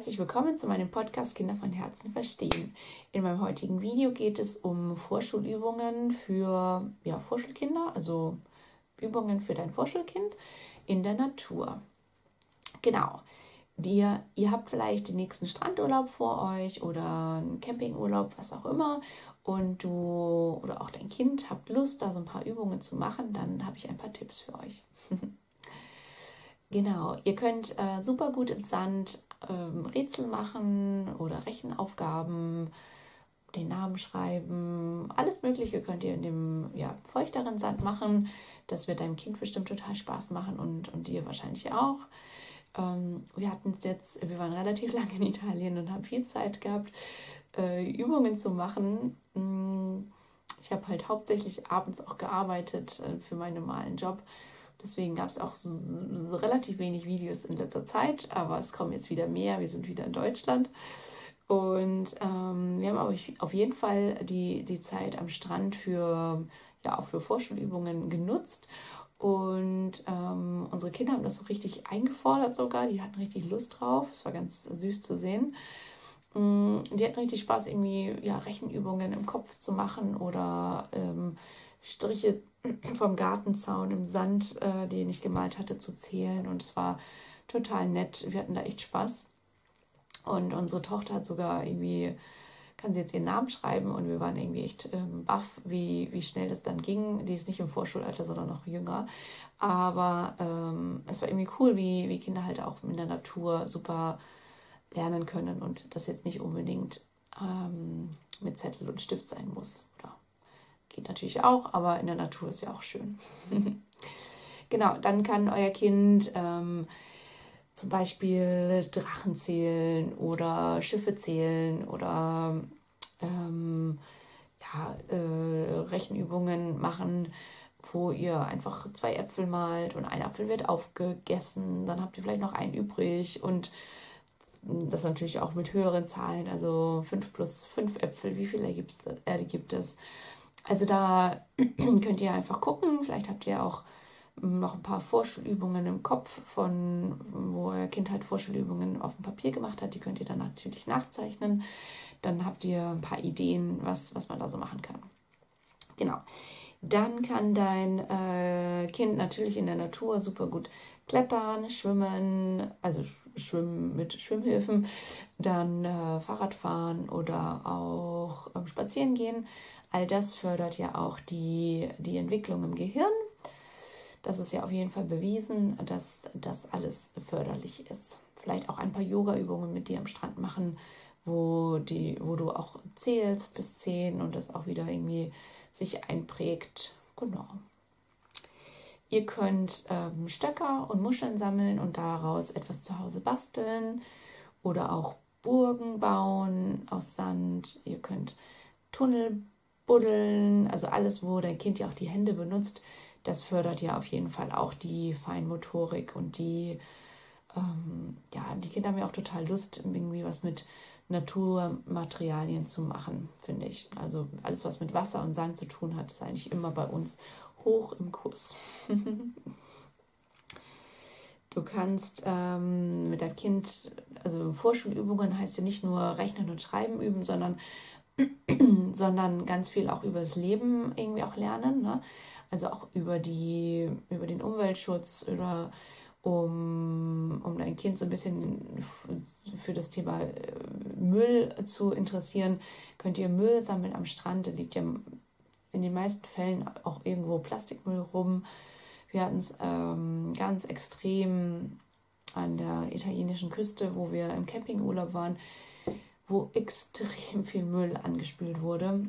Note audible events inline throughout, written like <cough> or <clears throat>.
herzlich willkommen zu meinem Podcast Kinder von Herzen verstehen. In meinem heutigen Video geht es um Vorschulübungen für ja, Vorschulkinder, also Übungen für dein Vorschulkind in der Natur. Genau. Dir, ihr habt vielleicht den nächsten Strandurlaub vor euch oder einen Campingurlaub, was auch immer, und du oder auch dein Kind habt Lust, da so ein paar Übungen zu machen, dann habe ich ein paar Tipps für euch. <laughs> genau, ihr könnt äh, super gut im Sand ähm, Rätsel machen oder Rechenaufgaben, den Namen schreiben, alles Mögliche könnt ihr in dem ja, feuchteren Sand machen. Das wird deinem Kind bestimmt total Spaß machen und, und dir wahrscheinlich auch. Ähm, wir hatten jetzt, wir waren relativ <laughs> lange in Italien und haben viel Zeit gehabt, äh, Übungen zu machen. Mm, ich habe halt hauptsächlich abends auch gearbeitet äh, für meinen normalen Job. Deswegen gab es auch so, so, relativ wenig Videos in letzter Zeit, aber es kommen jetzt wieder mehr. Wir sind wieder in Deutschland. Und ähm, wir haben aber auf jeden Fall die, die Zeit am Strand für, ja, auch für Vorschulübungen genutzt. Und ähm, unsere Kinder haben das so richtig eingefordert sogar. Die hatten richtig Lust drauf. Es war ganz süß zu sehen. Mm, die hatten richtig Spaß, irgendwie ja, Rechenübungen im Kopf zu machen oder ähm, Striche <clears throat> vom Gartenzaun im Sand, äh, den ich gemalt hatte, zu zählen. Und es war total nett. Wir hatten da echt Spaß. Und unsere Tochter hat sogar irgendwie, kann sie jetzt ihren Namen schreiben und wir waren irgendwie echt ähm, baff, wie, wie schnell das dann ging. Die ist nicht im Vorschulalter, sondern noch jünger. Aber ähm, es war irgendwie cool, wie, wie Kinder halt auch in der Natur super lernen können und das jetzt nicht unbedingt ähm, mit Zettel und Stift sein muss. Oder geht natürlich auch, aber in der Natur ist ja auch schön. <laughs> genau, dann kann euer Kind ähm, zum Beispiel Drachen zählen oder Schiffe zählen oder ähm, ja, äh, Rechenübungen machen, wo ihr einfach zwei Äpfel malt und ein Apfel wird aufgegessen, dann habt ihr vielleicht noch einen übrig und das natürlich auch mit höheren Zahlen, also 5 plus 5 Äpfel, wie viele Erde gibt es? Also da <clears throat> könnt ihr einfach gucken, vielleicht habt ihr auch noch ein paar Vorschulübungen im Kopf, von wo euer Kind halt Vorschulübungen auf dem Papier gemacht hat. Die könnt ihr dann natürlich nachzeichnen. Dann habt ihr ein paar Ideen, was, was man da so machen kann. Genau. Dann kann dein äh, Kind natürlich in der Natur super gut klettern, schwimmen, also schwimmen mit Schwimmhilfen, dann äh, Fahrrad fahren oder auch ähm, spazieren gehen. All das fördert ja auch die, die Entwicklung im Gehirn das ist ja auf jeden Fall bewiesen, dass das alles förderlich ist. Vielleicht auch ein paar Yoga-Übungen mit dir am Strand machen, wo, die, wo du auch zählst bis zehn und das auch wieder irgendwie sich einprägt. Genau. Ihr könnt ähm, Stöcker und Muscheln sammeln und daraus etwas zu Hause basteln oder auch Burgen bauen aus Sand. Ihr könnt Tunnel buddeln, also alles, wo dein Kind ja auch die Hände benutzt, das fördert ja auf jeden Fall auch die Feinmotorik und die, ähm, ja, die Kinder haben ja auch total Lust, irgendwie was mit Naturmaterialien zu machen, finde ich. Also alles, was mit Wasser und Sand zu tun hat, ist eigentlich immer bei uns hoch im Kurs. <laughs> du kannst ähm, mit deinem Kind, also Vorschulübungen heißt ja nicht nur Rechnen und Schreiben üben, sondern, <clears throat> sondern ganz viel auch über das Leben irgendwie auch lernen. Ne? also auch über, die, über den Umweltschutz oder um, um dein Kind so ein bisschen für das Thema äh, Müll zu interessieren, könnt ihr Müll sammeln am Strand. Da liegt ja in den meisten Fällen auch irgendwo Plastikmüll rum. Wir hatten es ähm, ganz extrem an der italienischen Küste, wo wir im Campingurlaub waren, wo extrem viel Müll angespült wurde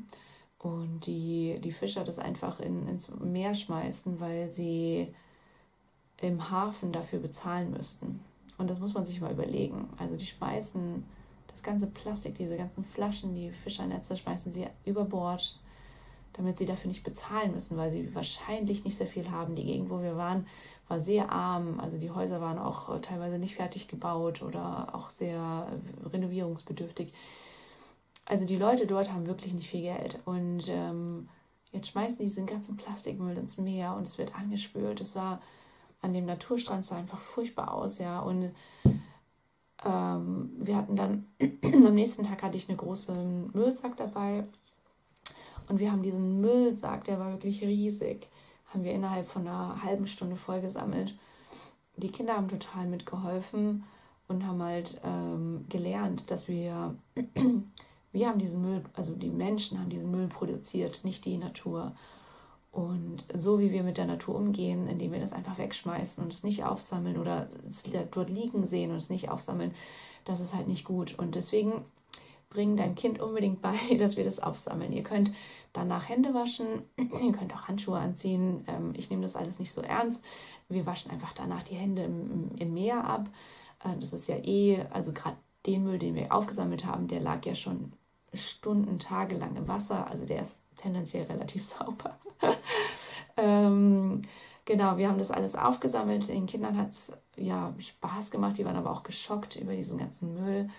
und die, die Fischer das einfach in, ins Meer schmeißen, weil sie im Hafen dafür bezahlen müssten. Und das muss man sich mal überlegen. Also die schmeißen das ganze Plastik, diese ganzen Flaschen, die Fischernetze schmeißen sie über Bord, damit sie dafür nicht bezahlen müssen, weil sie wahrscheinlich nicht sehr viel haben. Die Gegend, wo wir waren, war sehr arm. Also die Häuser waren auch teilweise nicht fertig gebaut oder auch sehr renovierungsbedürftig. Also die Leute dort haben wirklich nicht viel Geld. Und ähm, jetzt schmeißen die diesen ganzen Plastikmüll ins Meer und es wird angespült. Es war an dem Naturstrand sah einfach furchtbar aus, ja. Und Ähm, wir hatten dann, <clears throat> am nächsten Tag hatte ich einen großen Müllsack dabei. Und wir haben diesen Müllsack, der war wirklich riesig, haben wir innerhalb von einer halben Stunde vollgesammelt. Die Kinder haben total mitgeholfen und haben halt ähm, gelernt, dass wir, <clears throat> wir haben diesen Müll, also die Menschen haben diesen Müll produziert, nicht die Natur. Und so wie wir mit der Natur umgehen, indem wir das einfach wegschmeißen und es nicht aufsammeln oder es dort liegen sehen und es nicht aufsammeln, das ist halt nicht gut. Und deswegen bringen dein Kind unbedingt bei, <laughs> dass wir das aufsammeln. Ihr könnt danach Hände waschen, <clears throat> ihr könnt auch Handschuhe anziehen. Ähm, ich nehme das alles nicht so ernst. Wir waschen einfach danach die Hände im, im Meer ab. Äh, das ist ja eh, also gerade den Müll, den wir aufgesammelt haben, der lag ja schon Stunden, Tage lang im Wasser. Also der ist tendenziell relativ <laughs> sauber. ähm, genau, wir haben das alles aufgesammelt. Den Kindern hat es ja Spaß gemacht, die waren aber auch geschockt über diesen ganzen Müll.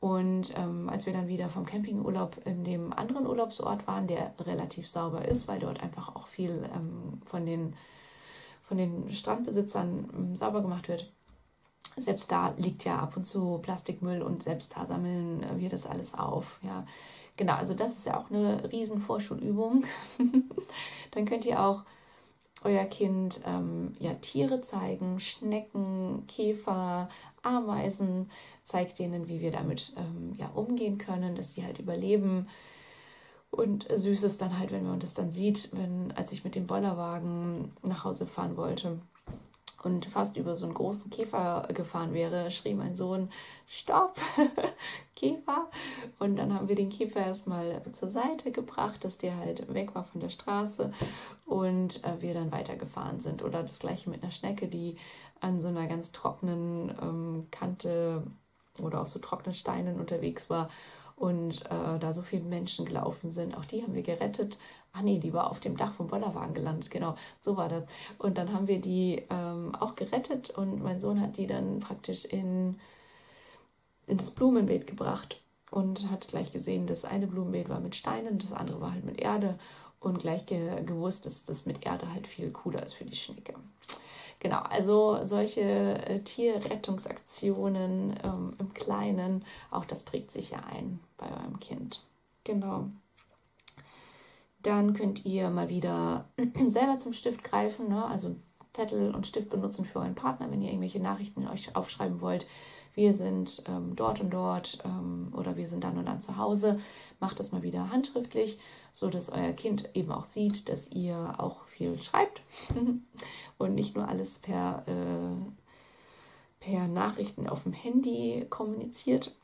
Und ähm, als wir dann wieder vom Campingurlaub in dem anderen Urlaubsort waren, der relativ sauber ist, weil dort einfach auch viel ähm, von, den, von den Strandbesitzern ähm, sauber gemacht wird, selbst da liegt ja ab und zu Plastikmüll und selbst da sammeln wir das alles auf. Ja, genau, also das ist ja auch eine riesen Vorschulübung. <laughs> Dann könnt ihr auch euer Kind ähm, ja Tiere zeigen, Schnecken, Käfer, Ameisen, zeigt denen, wie wir damit ähm, ja umgehen können, dass die halt überleben. Und süß ist dann halt, wenn man das dann sieht, wenn, als ich mit dem Bollerwagen nach Hause fahren wollte und fast über so einen großen Käfer gefahren wäre, schrie mein Sohn, Stopp, <laughs> Käfer. Und dann haben wir den Käfer erstmal zur Seite gebracht, dass der halt weg war von der Straße und äh, wir dann weitergefahren sind. Oder das gleiche mit einer Schnecke, die an so einer ganz trockenen ähm, Kante oder auf so trockenen Steinen unterwegs war und äh, da so viele Menschen gelaufen sind. Auch die haben wir gerettet. Ach nee, die war auf dem Dach vom Bollerwagen gelandet. Genau, so war das. Und dann haben wir die ähm, auch gerettet und mein Sohn hat die dann praktisch in, in das Blumenbeet gebracht und hat gleich gesehen, das eine Blumenbeet war mit Steinen, das andere war halt mit Erde und gleich ge gewusst, dass das mit Erde halt viel cooler ist für die Schnecke. Genau, also solche äh, Tierrettungsaktionen ähm, im Kleinen, auch das prägt sich ja ein bei eurem Kind. Genau. Dann könnt ihr mal wieder <clears throat> selber zum Stift greifen, ne? also Zettel und Stift benutzen für euren Partner, wenn ihr irgendwelche Nachrichten euch aufschreiben wollt. Wir sind ähm, dort und dort ähm, oder wir sind dann und dann zu Hause. Macht das mal wieder handschriftlich so dass euer Kind eben auch sieht, dass ihr auch viel schreibt <laughs> und nicht nur alles per, äh, per Nachrichten auf dem Handy kommuniziert.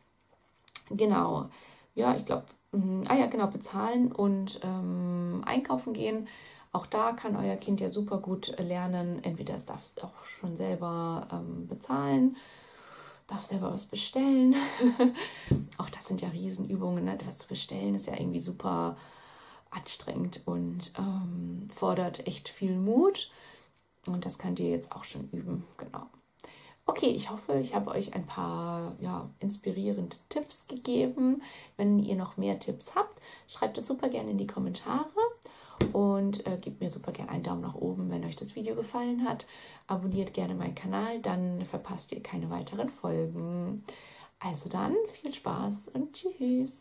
Genau, ja, ich glaube, mm, ah ja, genau, bezahlen und ähm, einkaufen gehen. Auch da kann euer Kind ja super gut lernen. Entweder es darf es auch schon selber ähm, bezahlen, darf selber was bestellen. <laughs> auch das sind ja Riesenübungen. Ne? Zu bestellen ist ja irgendwie super anstrengend und ähm, fordert echt viel Mut. Und das könnt ihr jetzt auch schon üben, genau. Okay, ich hoffe, ich habe euch ein paar ja, inspirierende Tipps gegeben. Wenn ihr noch mehr Tipps habt, schreibt es super gerne in die Kommentare und äh, gebt mir super gerne einen Daumen nach oben, wenn euch das Video gefallen hat. Abonniert gerne meinen Kanal, dann verpasst ihr keine weiteren Folgen. Also dann, viel Spaß und tschüss.